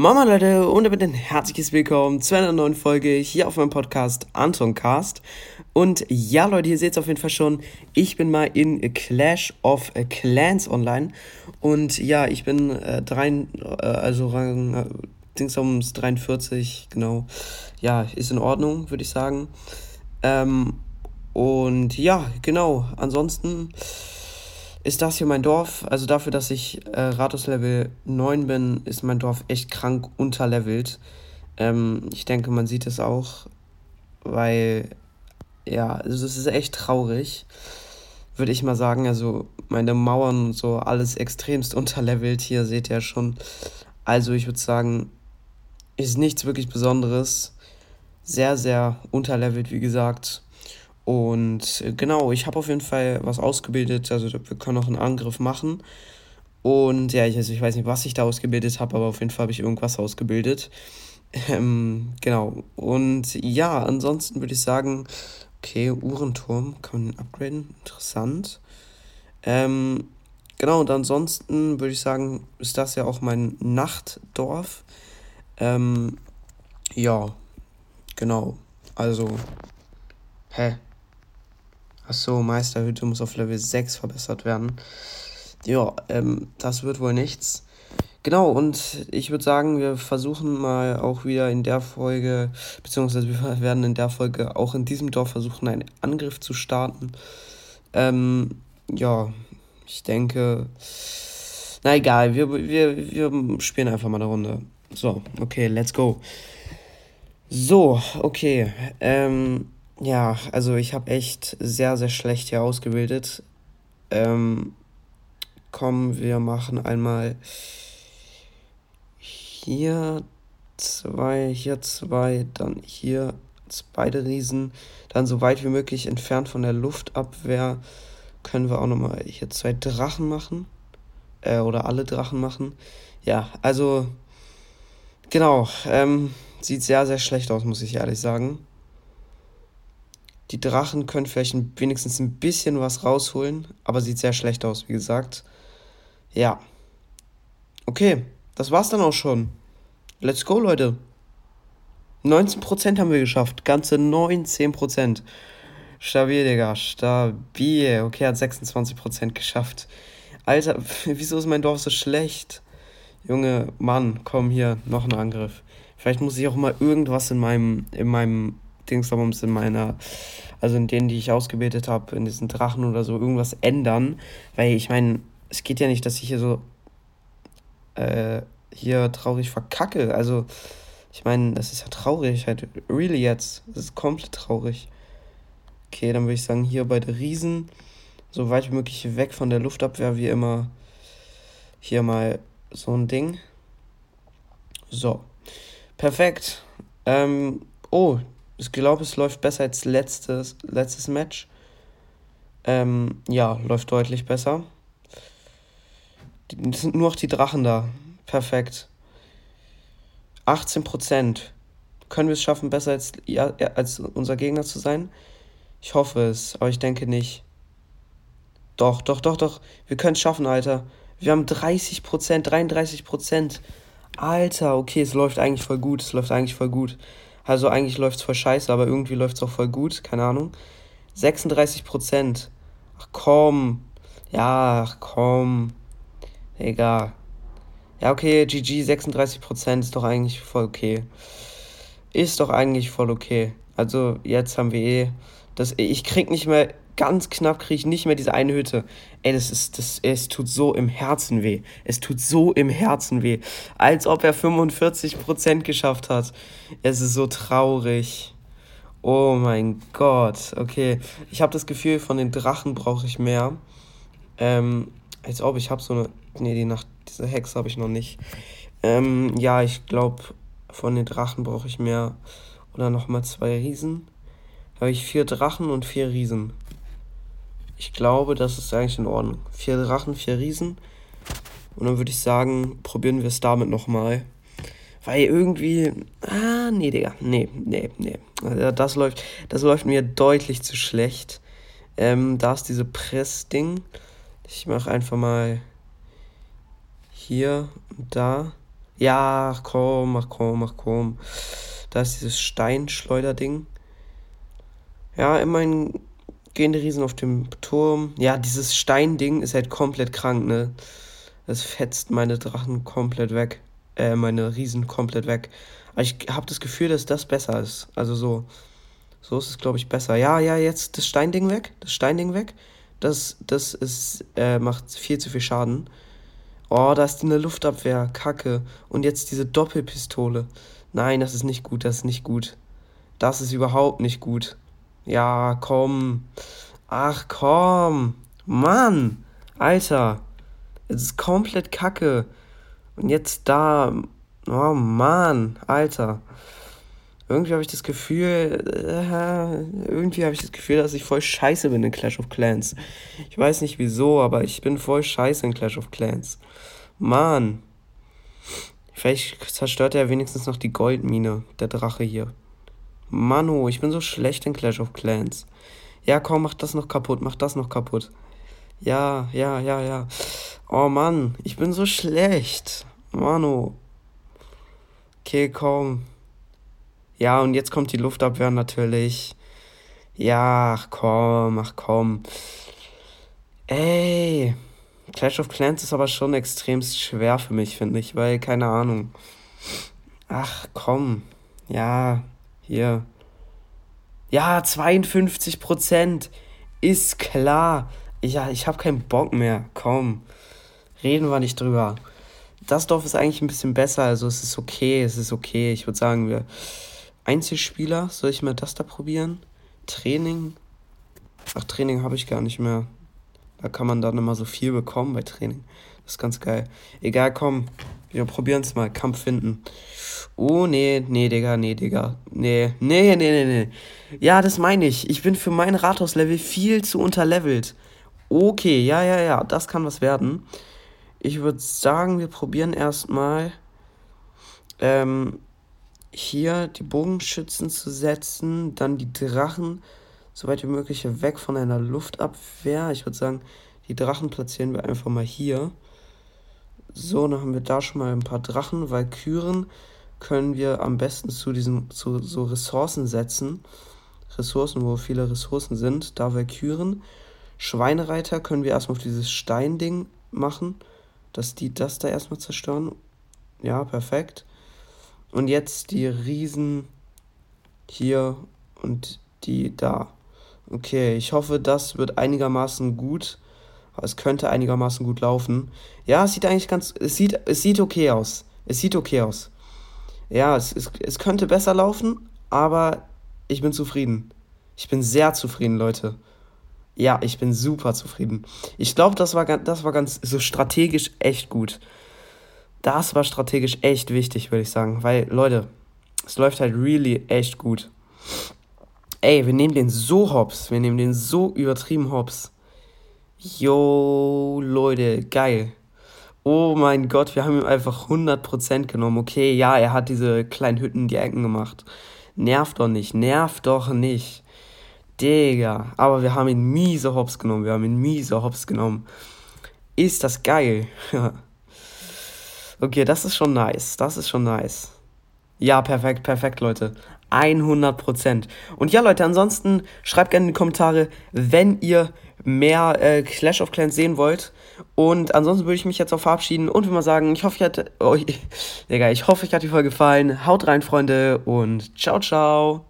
Mama Leute und damit ein herzliches Willkommen zu einer neuen Folge hier auf meinem Podcast Anton Cast. Und ja Leute, ihr seht es auf jeden Fall schon, ich bin mal in Clash of Clans online. Und ja, ich bin äh, drei, äh, also Rang äh, Dingsums 43, genau. Ja, ist in Ordnung, würde ich sagen. Ähm, und ja, genau, ansonsten ist das hier mein Dorf. Also dafür, dass ich äh, Ratus Level 9 bin, ist mein Dorf echt krank unterlevelt. Ähm, ich denke, man sieht es auch, weil, ja, also es ist echt traurig, würde ich mal sagen. Also meine Mauern und so, alles extremst unterlevelt. Hier seht ihr schon. Also ich würde sagen, ist nichts wirklich Besonderes. Sehr, sehr unterlevelt, wie gesagt. Und äh, genau, ich habe auf jeden Fall was ausgebildet. Also wir können auch einen Angriff machen. Und ja, ich, also ich weiß nicht, was ich da ausgebildet habe, aber auf jeden Fall habe ich irgendwas ausgebildet. Ähm, genau. Und ja, ansonsten würde ich sagen, okay, Uhrenturm kann man upgraden. Interessant. Ähm, genau, und ansonsten würde ich sagen, ist das ja auch mein Nachtdorf. Ähm, ja, genau. Also, hä? Achso, Meisterhütte muss auf Level 6 verbessert werden. Ja, ähm, das wird wohl nichts. Genau, und ich würde sagen, wir versuchen mal auch wieder in der Folge, beziehungsweise wir werden in der Folge auch in diesem Dorf versuchen, einen Angriff zu starten. Ähm, ja, ich denke, na egal, wir, wir, wir spielen einfach mal eine Runde. So, okay, let's go. So, okay, ähm, ja, also ich habe echt sehr, sehr schlecht hier ausgebildet. Ähm, komm, wir machen einmal hier zwei, hier zwei, dann hier beide Riesen. Dann so weit wie möglich entfernt von der Luftabwehr können wir auch nochmal hier zwei Drachen machen. Äh, oder alle Drachen machen. Ja, also genau. Ähm, sieht sehr, sehr schlecht aus, muss ich ehrlich sagen. Die Drachen können vielleicht wenigstens ein bisschen was rausholen, aber sieht sehr schlecht aus, wie gesagt. Ja. Okay, das war's dann auch schon. Let's go, Leute. 19% haben wir geschafft. Ganze 19%. Stabil, Digga. Stabil. Okay, hat 26% geschafft. Alter, wieso ist mein Dorf so schlecht? Junge, Mann, komm hier, noch ein Angriff. Vielleicht muss ich auch mal irgendwas in meinem, in meinem Dingsbums in meiner, also in denen, die ich ausgebildet habe, in diesen Drachen oder so, irgendwas ändern. Weil ich meine, es geht ja nicht, dass ich hier so äh, hier traurig verkacke. Also, ich meine, das ist ja traurig, halt, really jetzt. Das ist komplett traurig. Okay, dann würde ich sagen, hier bei der Riesen, so weit wie möglich weg von der Luftabwehr, wie immer. Hier mal so ein Ding. So. Perfekt. Ähm, oh, ich glaube, es läuft besser als letztes, letztes Match. Ähm, ja, läuft deutlich besser. Es sind nur noch die Drachen da. Perfekt. 18%. Können wir es schaffen, besser als, ja, als unser Gegner zu sein? Ich hoffe es, aber ich denke nicht. Doch, doch, doch, doch. Wir können es schaffen, Alter. Wir haben 30%, 33%. Alter, okay, es läuft eigentlich voll gut. Es läuft eigentlich voll gut. Also eigentlich läuft es voll scheiße, aber irgendwie läuft es auch voll gut, keine Ahnung. 36 Prozent. Ach komm. Ja, ach komm. Egal. Ja, okay, GG 36 Prozent ist doch eigentlich voll okay. Ist doch eigentlich voll okay. Also jetzt haben wir eh das ich krieg nicht mehr ganz knapp kriege ich nicht mehr diese eine Hütte. Ey, das ist, das, es tut so im Herzen weh. Es tut so im Herzen weh. Als ob er 45% geschafft hat. Es ist so traurig. Oh mein Gott. Okay. Ich habe das Gefühl, von den Drachen brauche ich mehr. Ähm, als ob ich habe so eine. Nee, die Nacht, diese Hex habe ich noch nicht. Ähm, ja, ich glaube, von den Drachen brauche ich mehr. Oder nochmal zwei Riesen. Habe ich vier Drachen und vier Riesen. Ich glaube, das ist eigentlich in Ordnung. Vier Drachen, vier Riesen. Und dann würde ich sagen, probieren wir es damit nochmal. Weil irgendwie. Ah, nee, Digga. Nee, nee, nee. Das läuft, das läuft mir deutlich zu schlecht. Ähm, da ist diese Press-Ding. Ich mache einfach mal hier und da. Ja, ach komm, ach komm, ach komm. Da ist dieses Steinschleuderding. Ja, immerhin gehen die Riesen auf dem Turm. Ja, dieses Steinding ist halt komplett krank, ne? Es fetzt meine Drachen komplett weg. Äh, meine Riesen komplett weg. Aber ich habe das Gefühl, dass das besser ist. Also so. So ist es, glaube ich, besser. Ja, ja, jetzt das Steinding weg. Das Steinding weg. Das, das ist, äh, macht viel zu viel Schaden. Oh, da ist eine Luftabwehr. Kacke. Und jetzt diese Doppelpistole. Nein, das ist nicht gut. Das ist nicht gut. Das ist überhaupt nicht gut. Ja, komm. Ach, komm. Mann. Alter. Es ist komplett kacke. Und jetzt da. Oh Mann, Alter. Irgendwie habe ich das Gefühl, äh, irgendwie habe ich das Gefühl, dass ich voll scheiße bin in Clash of Clans. Ich weiß nicht wieso, aber ich bin voll scheiße in Clash of Clans. Mann. Vielleicht zerstört er wenigstens noch die Goldmine, der Drache hier. Mano, ich bin so schlecht in Clash of Clans. Ja, komm, mach das noch kaputt, mach das noch kaputt. Ja, ja, ja, ja. Oh Mann, ich bin so schlecht. Mano. Okay, komm. Ja, und jetzt kommt die Luftabwehr natürlich. Ja, ach komm, ach komm. Ey. Clash of Clans ist aber schon extremst schwer für mich, finde ich, weil, keine Ahnung. Ach komm. Ja, hier. Ja, 52 Prozent. Ist klar. Ja, ich habe keinen Bock mehr. Komm. Reden wir nicht drüber. Das Dorf ist eigentlich ein bisschen besser, also es ist okay, es ist okay. Ich würde sagen, wir Einzelspieler, soll ich mal das da probieren? Training? Ach, Training habe ich gar nicht mehr. Da kann man dann immer so viel bekommen bei Training. Das ist ganz geil. Egal, komm. Wir probieren es mal. Kampf finden. Oh, nee, nee, Digga, nee, Digga. Nee, nee, nee, nee, nee. Ja, das meine ich. Ich bin für mein Rathauslevel viel zu unterlevelt. Okay, ja, ja, ja. Das kann was werden. Ich würde sagen, wir probieren erstmal. Ähm, hier die Bogenschützen zu setzen, dann die Drachen soweit wie möglich weg von einer Luftabwehr. Ich würde sagen, die Drachen platzieren wir einfach mal hier. So, dann haben wir da schon mal ein paar Drachen. Valkyren können wir am besten zu diesen zu so Ressourcen setzen. Ressourcen, wo viele Ressourcen sind. Da Valkyren. Schweinereiter können wir erstmal auf dieses Steinding machen, dass die das da erstmal zerstören. Ja, perfekt. Und jetzt die Riesen hier und die da. Okay, ich hoffe, das wird einigermaßen gut. Es könnte einigermaßen gut laufen. Ja, es sieht eigentlich ganz. Es sieht, es sieht okay aus. Es sieht okay aus. Ja, es, es, es könnte besser laufen, aber ich bin zufrieden. Ich bin sehr zufrieden, Leute. Ja, ich bin super zufrieden. Ich glaube, das war, das war ganz so strategisch echt gut das war strategisch echt wichtig, würde ich sagen. Weil, Leute, es läuft halt really echt gut. Ey, wir nehmen den so hops. Wir nehmen den so übertrieben hops. Yo, Leute, geil. Oh mein Gott, wir haben ihm einfach 100% genommen. Okay, ja, er hat diese kleinen Hütten die Ecken gemacht. Nervt doch nicht, nervt doch nicht. Digga, aber wir haben ihn miese hops genommen. Wir haben ihn miese hops genommen. Ist das geil. Okay, das ist schon nice. Das ist schon nice. Ja, perfekt, perfekt, Leute. 100%. Und ja, Leute, ansonsten schreibt gerne in die Kommentare, wenn ihr mehr äh, Clash of Clans sehen wollt. Und ansonsten würde ich mich jetzt auch verabschieden und würde mal sagen, ich hoffe, ich hatte, oh, Digga, ich hoffe, euch hat die Folge gefallen. Haut rein, Freunde, und ciao, ciao.